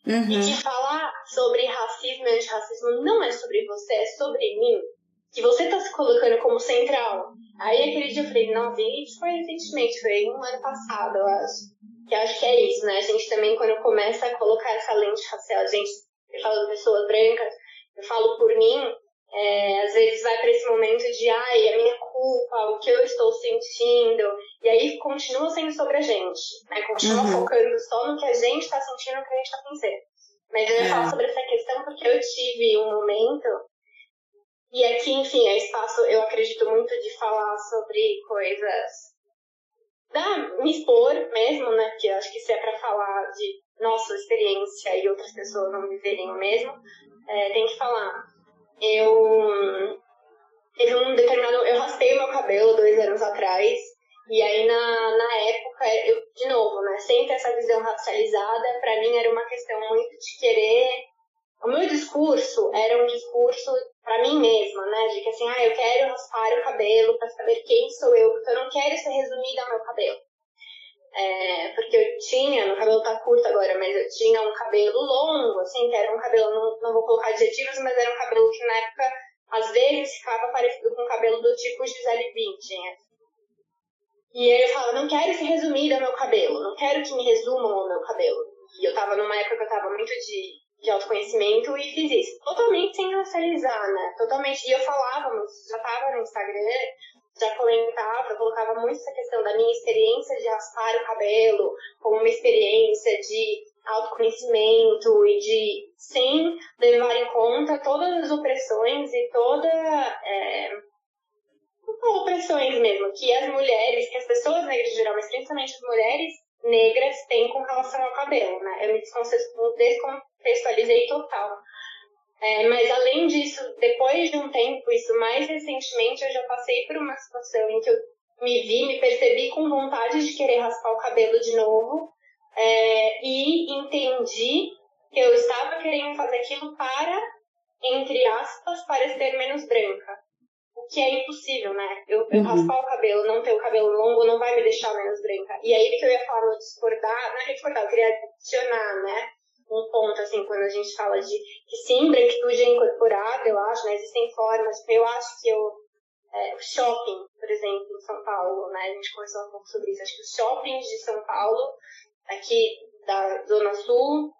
Uhum. E que falar sobre racismo e antirracismo não é sobre você, é sobre mim. Que você tá se colocando como central. Aí aquele dia eu falei, não, isso foi recentemente, foi um ano passado, eu acho. Que acho que é isso, né? A gente também, quando começa a colocar essa lente racial, a gente, eu falo de pessoas brancas, eu falo por mim, é, às vezes vai para esse momento de, ai, é minha culpa, o que eu estou sentindo, e aí continua sendo sobre a gente, né? Continua uhum. focando só no que a gente está sentindo, no que a gente está pensando. Mas eu ia é. falar sobre essa questão porque eu tive um momento, e aqui, enfim, é espaço, eu acredito muito de falar sobre coisas, da, me expor mesmo, né? Porque eu acho que se é para falar de nossa experiência e outras pessoas não viverem o mesmo, é, tem que falar eu teve um determinado. Eu raspei o meu cabelo dois anos atrás. E aí, na, na época, eu, de novo, né, sem essa visão racializada, para mim era uma questão muito de querer. O meu discurso era um discurso para mim mesma, né, de que assim, ah, eu quero raspar o cabelo para saber quem sou eu, porque eu não quero ser resumida ao meu cabelo. É, porque eu tinha, meu cabelo tá curto agora, mas eu tinha um cabelo longo, assim, que era um cabelo, não, não vou colocar adjetivos, mas era um cabelo que na época, às vezes, ficava parecido com o cabelo do tipo Gisele Bündchen. E eu falava, não quero se resumir ao meu cabelo, não quero que me resumam ao meu cabelo. E eu tava numa época que eu tava muito de, de autoconhecimento e fiz isso. Totalmente sem racializar, né? Totalmente. E eu falava, já tava no Instagram, já comentava, colocava muito essa questão da minha experiência de raspar o cabelo como uma experiência de autoconhecimento e de sem levar em conta todas as opressões e toda é, opressões mesmo que as mulheres, que as pessoas negras em geral, mas principalmente as mulheres negras têm com relação ao cabelo, né? Eu me descontextualizei total. É, mas além disso, depois de um tempo, isso mais recentemente, eu já passei por uma situação em que eu me vi, me percebi com vontade de querer raspar o cabelo de novo é, e entendi que eu estava querendo fazer aquilo para, entre aspas, parecer menos branca. O que é impossível, né? Eu, eu uhum. raspar o cabelo, não ter o cabelo longo, não vai me deixar menos branca. E aí que eu ia falar no discordar, não é discordar, eu queria adicionar, né? Um ponto, assim, quando a gente fala de que sim, branquitude é incorporável, eu acho, né? Existem formas, eu acho que eu, é, o shopping, por exemplo, em São Paulo, né? A gente conversou um pouco sobre isso. Acho que os shoppings de São Paulo, aqui da Zona Sul,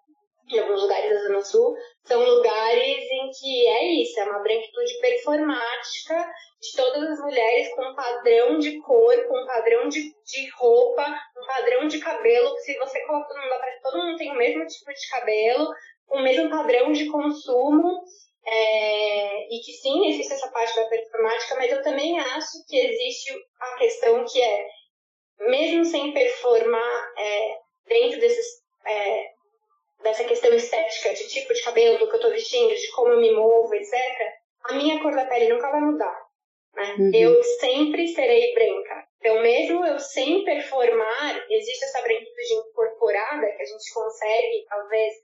em alguns lugares da Zona Sul, são lugares em que é isso, é uma branquitude performática de todas as mulheres com um padrão de cor, com um padrão de, de roupa, um padrão de cabelo, que se você coloca todo mundo parece todo mundo tem o mesmo tipo de cabelo, o mesmo padrão de consumo, é, e que sim, existe essa parte da performática, mas eu também acho que existe a questão que é, mesmo sem performar é, dentro desses é, dessa questão estética, de tipo de cabelo, do que eu tô vestindo, de como eu me movo, etc., a minha cor da pele nunca vai mudar. Né? Uhum. Eu sempre serei branca. Então, mesmo eu sem performar, existe essa branquitude incorporada que a gente consegue, talvez,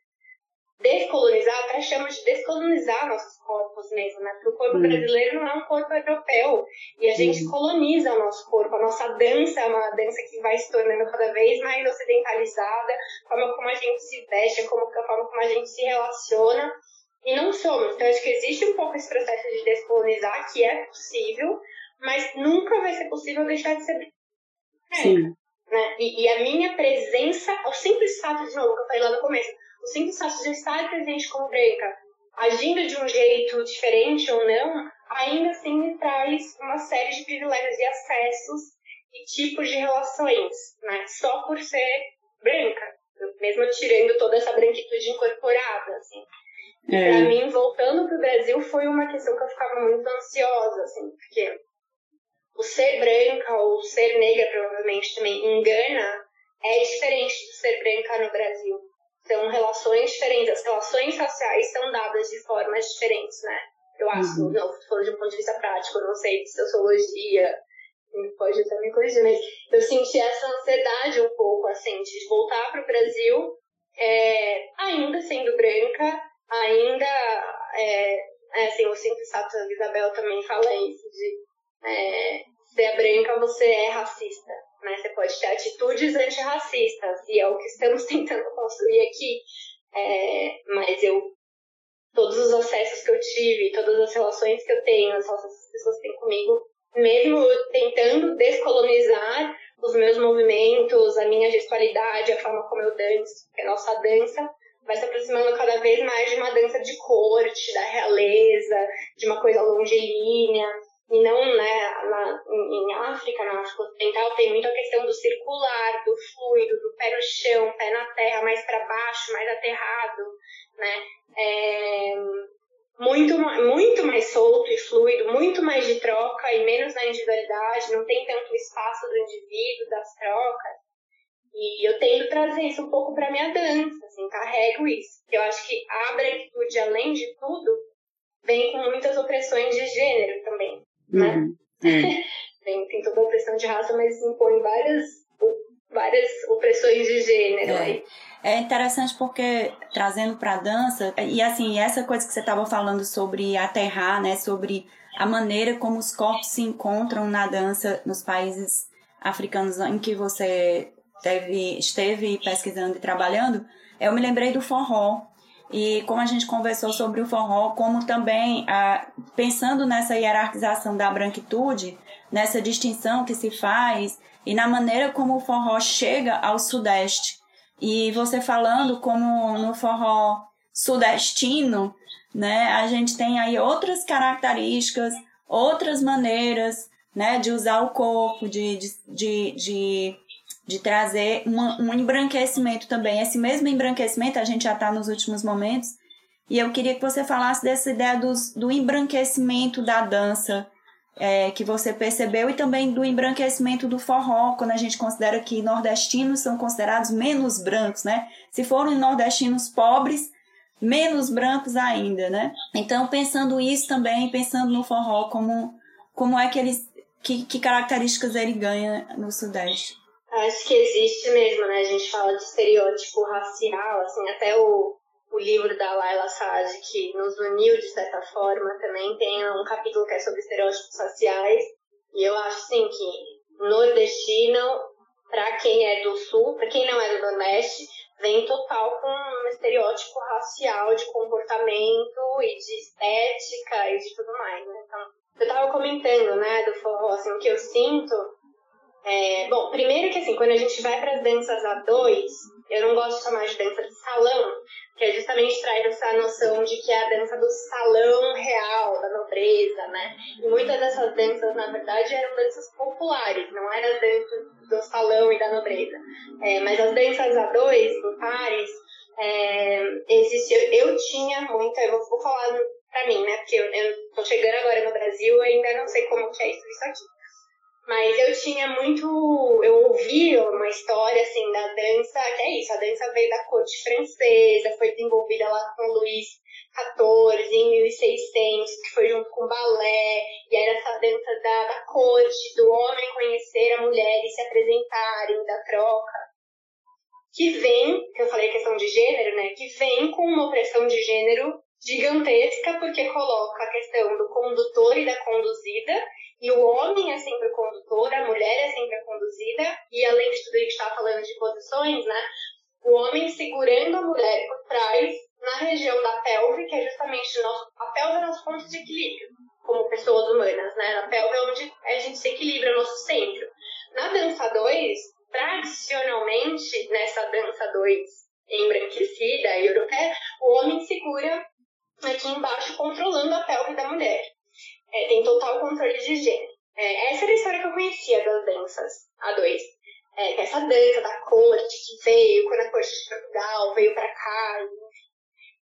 descolonizar, até chama de descolonizar nossos corpos mesmo, né? Porque o corpo uhum. brasileiro não é um corpo europeu. E a gente uhum. coloniza o nosso corpo. A nossa dança é uma dança que vai se tornando cada vez mais ocidentalizada, a forma como a gente se veste, como, a forma como a gente se relaciona. E não somos. Então, acho que existe um pouco esse processo de descolonizar, que é possível, mas nunca vai ser possível deixar de ser branca. Né? E, e, a minha presença, o simples fato, de novo, que eu falei lá no começo, o simples fato de estar presente como branca, agindo de um jeito diferente ou não, ainda assim me traz uma série de privilégios e acessos e tipos de relações, né? Só por ser branca, mesmo tirando toda essa branquitude incorporada, assim. É. Pra mim, voltando pro Brasil, foi uma questão que eu ficava muito ansiosa, assim, porque o ser branca ou ser negra provavelmente também engana é diferente do ser branca no Brasil. São relações diferentes, as relações sociais são dadas de formas diferentes, né? Eu acho, uhum. não, falando de um ponto de vista prático, eu não sei de sociologia, pode até me corrigir, mas eu senti essa ansiedade um pouco, assim, de voltar para o Brasil, é, ainda sendo branca, ainda, é, é, assim, o simples fato, a Isabel também fala isso, de é, ser branca você é racista, né? Você pode ter atitudes antirracistas, e é o que estamos [LAUGHS] tentando construir aqui, é, mas eu todos os acessos que eu tive, todas as relações que eu tenho, as relações que as pessoas têm comigo, mesmo tentando descolonizar os meus movimentos, a minha gestualidade, a forma como eu danço, a nossa dança vai se aproximando cada vez mais de uma dança de corte, da realeza, de uma coisa longilínea, não, né, na, em, África, na África Ocidental, tem muito a questão do circular, do fluido, do pé no chão, pé na terra, mais para baixo, mais aterrado, né? É, muito, muito mais solto e fluido, muito mais de troca e menos na individualidade, não tem tanto espaço do indivíduo, das trocas. E eu tento trazer isso um pouco para minha dança, assim, carrego isso. Eu acho que a branquitude, além de tudo, vem com muitas opressões de gênero também, né? Uhum. [LAUGHS] tem, tem toda a opressão de raça, mas impõe várias, várias opressões de gênero é. aí. É interessante porque trazendo para a dança e assim essa coisa que você estava falando sobre aterrar, né, sobre a maneira como os corpos se encontram na dança nos países africanos em que você teve, esteve pesquisando e trabalhando, eu me lembrei do forró e como a gente conversou sobre o forró, como também a, pensando nessa hierarquização da branquitude, nessa distinção que se faz e na maneira como o forró chega ao sudeste. E você falando como no forró sudestino, né, a gente tem aí outras características, outras maneiras, né, de usar o corpo, de, de, de, de, de trazer uma, um embranquecimento também. Esse mesmo embranquecimento, a gente já está nos últimos momentos, e eu queria que você falasse dessa ideia dos, do embranquecimento da dança, é, que você percebeu e também do embranquecimento do forró, quando a gente considera que nordestinos são considerados menos brancos, né? Se forem nordestinos pobres, menos brancos ainda, né? Então, pensando isso também, pensando no forró, como, como é que eles, que, que características ele ganha no Sudeste? Acho que existe mesmo, né? A gente fala de estereótipo racial, assim, até o o livro da Laila Sade, que nos uniu de certa forma, também tem um capítulo que é sobre estereótipos raciais. E eu acho, sim, que nordestino, para quem é do sul, para quem não é do Nordeste, vem total com um estereótipo racial de comportamento e de estética e de tudo mais. Né? Então, eu tava comentando, né, do forró, assim, o que eu sinto é, bom, primeiro que assim, quando a gente vai para as danças a dois, eu não gosto de chamar de dança de salão, que é justamente trair essa noção de que é a dança do salão real, da nobreza, né? E muitas dessas danças, na verdade, eram danças populares, não eram danças do salão e da nobreza. É, mas as danças a dois, em pares, é, existiu, eu tinha muita, eu vou falar pra mim, né? Porque eu, eu tô chegando agora no Brasil ainda não sei como que é isso, isso aqui. Mas eu tinha muito. Eu ouvi uma história assim da dança, que é isso, a dança veio da corte francesa, foi desenvolvida lá com Luís XIV em 1600, que foi junto com o balé, e era essa dança da, da corte, do homem conhecer a mulher e se apresentarem, da troca. Que vem, que eu falei questão de gênero, né? Que vem com uma opressão de gênero gigantesca, porque coloca a questão do condutor e da conduzida e o homem é sempre o condutor, a mulher é sempre a conduzida, e além de tudo, a gente está falando de posições, né? O homem segurando a mulher por trás, na região da pelve, que é justamente o nosso. A pelve é nosso ponto de equilíbrio, como pessoas humanas, né? A pelve é onde é nosso centro. Na dança 2, tradicionalmente, nessa dança 2 embranquecida europeia, o homem segura aqui embaixo controlando a pelve da mulher. É, tem total controle de gênero. É, essa era a história que eu conhecia das danças A2. É, essa dança da corte que veio quando a corte de Portugal veio para cá.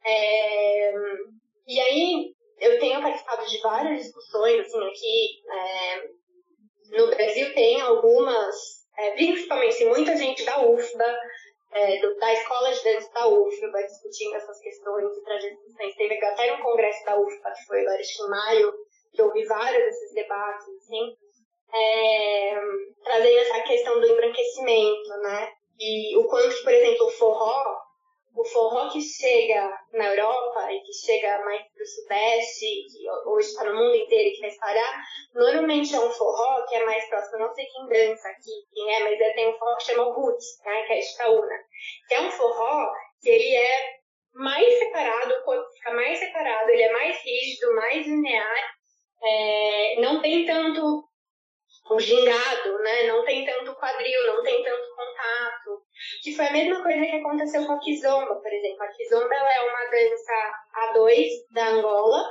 É, e aí eu tenho participado de várias discussões assim aqui é, no Brasil tem algumas, é, principalmente muita gente da UFBA, é, do, da escola de dança da UFBA discutindo essas questões e trazendo discussões. Teve até um congresso da UFBA que foi agora em maio que vi vários desses debates, assim, é, essa questão do embranquecimento, né? E o quanto, por exemplo, o forró, o forró que chega na Europa e que chega mais para o Sudeste, que hoje está no mundo inteiro e que vai espalhar, normalmente é um forró que é mais próximo, não sei quem dança aqui, quem é, mas é, tem um forró que chama Roots, né, que é Itaúna, que é um forró que ele é mais separado, o corpo fica mais separado, ele é mais rígido, mais linear, é, não tem tanto o gingado, né? Não tem tanto quadril, não tem tanto contato. Que foi a mesma coisa que aconteceu com a kizomba, por exemplo. A kizomba ela é uma dança A2 da Angola,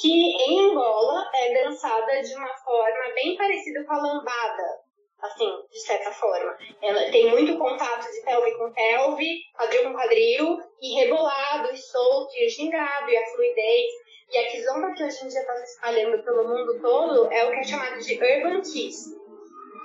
que em Angola é dançada de uma forma bem parecida com a lambada, assim, de certa forma. Ela tem muito contato de pelve com pelve, quadril com quadril, e rebolado, e solto, e o gingado, e a fluidez. E a kizomba que hoje em dia está se espalhando pelo mundo todo é o que é chamado de Urban Kiss,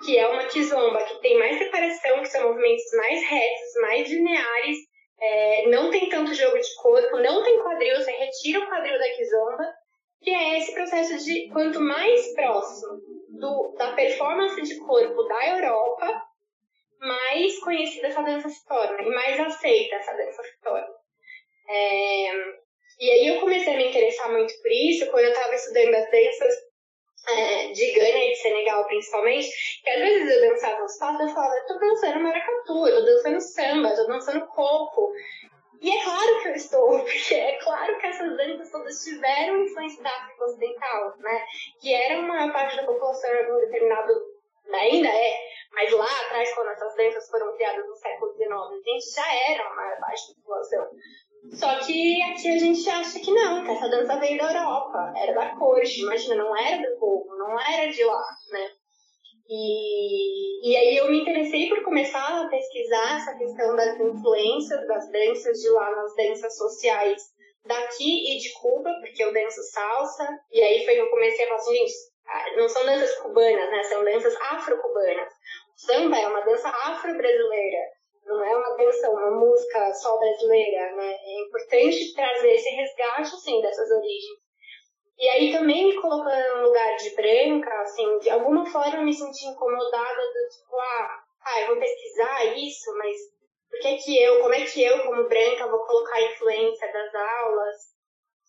que é uma kizomba que tem mais separação, que são movimentos mais retos, mais lineares, é, não tem tanto jogo de corpo, não tem quadril, você retira o quadril da kizomba, que é esse processo de quanto mais próximo do, da performance de corpo da Europa, mais conhecida essa dança se torna e mais aceita essa dança se torna. É, e aí eu comecei a me interessar muito por isso quando eu estava estudando as danças é, de Gana e de Senegal, principalmente, que às vezes eu dançava os passos e eu falava, eu tô dançando maracatu, eu tô dançando samba, eu tô dançando coco. E é claro que eu estou, [LAUGHS] porque é claro que essas danças todas tiveram influência da África Ocidental, né? Que era uma parte da população em algum determinado ainda é, mas lá atrás, quando essas danças foram criadas no século XIX, a gente já era uma parte da população. Só que aqui a gente acha que não, que essa dança veio da Europa, era da corte, imagina, não era do povo, não era de lá, né? E, e aí eu me interessei por começar a pesquisar essa questão das influências das danças de lá nas danças sociais daqui e de Cuba, porque eu danço salsa, e aí foi que eu comecei a falar assim, gente, ah, não são danças cubanas, né? São danças afro-cubanas. O samba é uma dança afro-brasileira não é uma canção, uma música só brasileira, né? É importante trazer esse resgate, assim, dessas origens. E aí também me colocando no lugar de branca, assim, de alguma forma me senti incomodada do tipo, ah, ah, eu vou pesquisar isso, mas por que que eu, como é que eu, como branca, vou colocar a influência das aulas?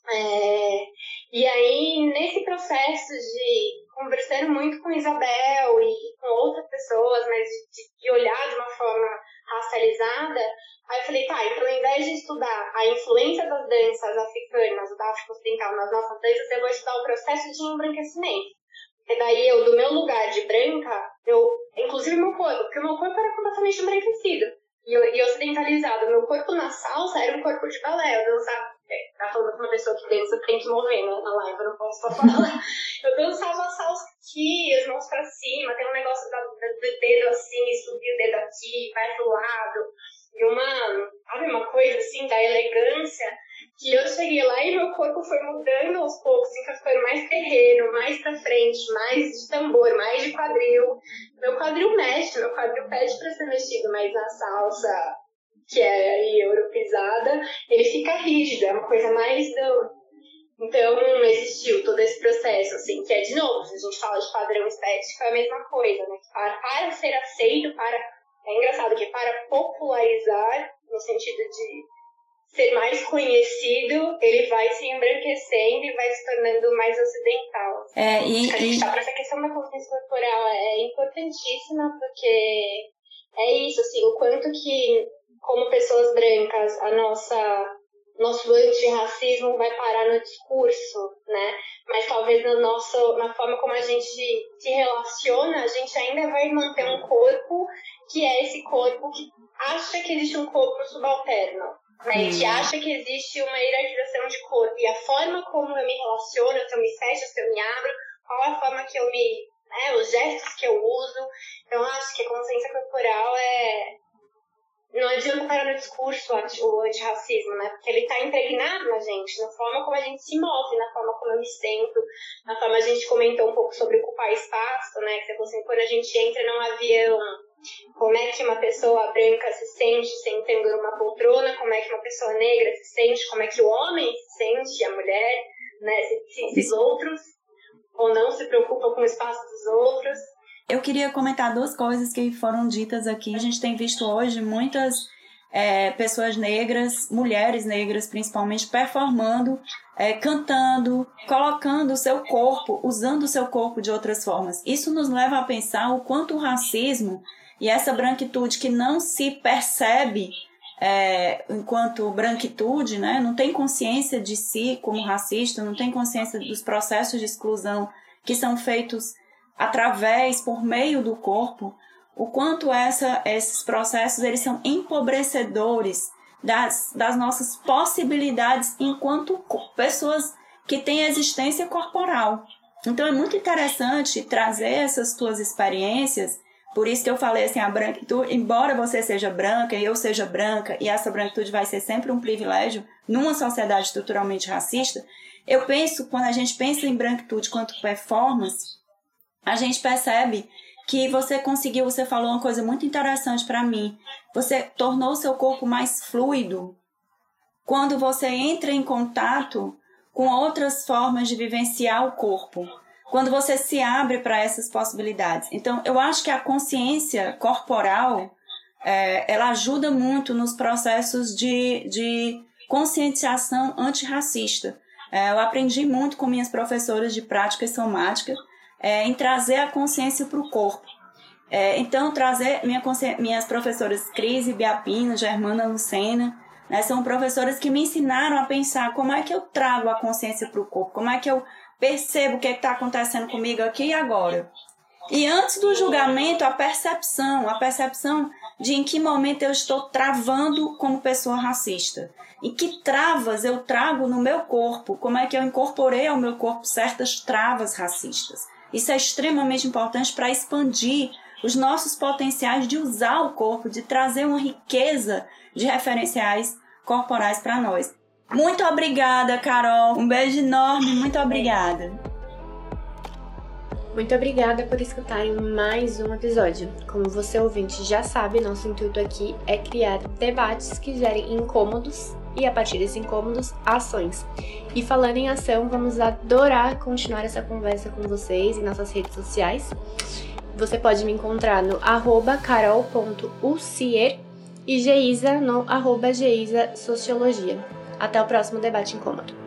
É, e aí, nesse processo de conversando muito com Isabel e com outras pessoas, mas de, de olhar de uma forma racializada, aí eu falei, tá, então ao invés de estudar a influência das danças africanas, da África Ocidental nas nossas danças, eu vou estudar o processo de embranquecimento. E daí eu, do meu lugar de branca, eu, inclusive meu corpo, porque meu corpo era completamente embranquecido e, e ocidentalizado. Meu corpo na salsa era um corpo de balé, eu dançava é, tá falando com uma pessoa que dança, tem que mover né, na live, eu não posso só falar. [LAUGHS] eu dançava salsa aqui, as mãos pra cima, tem um negócio da, da, do dedo assim, subir o dedo aqui, vai pro lado. E uma, sabe, uma coisa assim da elegância, que eu cheguei lá e meu corpo foi mudando aos poucos, assim, foi ficando mais terreno, mais pra frente, mais de tambor, mais de quadril. Meu quadril mexe, meu quadril pede pra ser mexido, mas na salsa que é aí europeizada, ele fica rígido, é uma coisa mais do... Então, existiu todo esse processo, assim, que é, de novo, se a gente fala de padrão estético, é a mesma coisa, né? Para, para ser aceito, para... É engraçado que para popularizar, no sentido de ser mais conhecido, ele vai se embranquecendo e vai se tornando mais ocidental. É, e, a gente está para essa questão da consciência corporal, é importantíssima, porque é isso, assim, o quanto que como pessoas brancas, a nossa nosso antirracismo vai parar no discurso, né? Mas talvez no nosso, na forma como a gente se relaciona, a gente ainda vai manter um corpo que é esse corpo que acha que existe um corpo subalterno. Né? A gente acha que existe uma hierarquização de corpo. E a forma como eu me relaciono, se eu me fecho, se eu me abro, qual a forma que eu me. Né, os gestos que eu uso. Então, acho que a consciência corporal é, adianta parar no discurso o antirracismo, né? Porque ele está impregnado na gente, na forma como a gente se move, na forma como eu me sento, na forma a gente comentou um pouco sobre ocupar espaço, né? Que falou assim, quando a gente entra num avião, como é que uma pessoa branca se sente sentando numa poltrona, como é que uma pessoa negra se sente, como é que o homem se sente, a mulher, né? Se, se, se os outros, ou não se preocupa com o espaço dos outros. Eu queria comentar duas coisas que foram ditas aqui. A gente tem visto hoje muitas é, pessoas negras, mulheres negras principalmente, performando, é, cantando, colocando o seu corpo, usando o seu corpo de outras formas. Isso nos leva a pensar o quanto o racismo e essa branquitude que não se percebe é, enquanto branquitude, né, não tem consciência de si como racista, não tem consciência dos processos de exclusão que são feitos através, por meio do corpo, o quanto essa, esses processos eles são empobrecedores das, das nossas possibilidades enquanto pessoas que têm existência corporal. Então é muito interessante trazer essas tuas experiências, por isso que eu falei assim, a branquitude, embora você seja branca e eu seja branca, e essa branquitude vai ser sempre um privilégio numa sociedade estruturalmente racista, eu penso, quando a gente pensa em branquitude quanto performance, a gente percebe que você conseguiu, você falou uma coisa muito interessante para mim. Você tornou o seu corpo mais fluido quando você entra em contato com outras formas de vivenciar o corpo. Quando você se abre para essas possibilidades. Então, eu acho que a consciência corporal é, ela ajuda muito nos processos de, de conscientização antirracista. É, eu aprendi muito com minhas professoras de prática somática é, em trazer a consciência para o corpo. É, então, trazer minha minhas professoras Cris Biapina, Germana Lucena, né, são professoras que me ensinaram a pensar como é que eu trago a consciência para o corpo, como é que eu percebo o que é está acontecendo comigo aqui e agora. E antes do julgamento, a percepção, a percepção de em que momento eu estou travando como pessoa racista. E que travas eu trago no meu corpo, como é que eu incorporei ao meu corpo certas travas racistas. Isso é extremamente importante para expandir os nossos potenciais de usar o corpo, de trazer uma riqueza de referenciais corporais para nós. Muito obrigada, Carol. Um beijo enorme. Muito obrigada. Muito obrigada por escutarem mais um episódio. Como você ouvinte já sabe, nosso intuito aqui é criar debates que gerem incômodos e, a partir desses incômodos, ações. E falando em ação, vamos adorar continuar essa conversa com vocês em nossas redes sociais. Você pode me encontrar no carol.ucier e Geisa no arroba Geisa Sociologia. Até o próximo debate incômodo.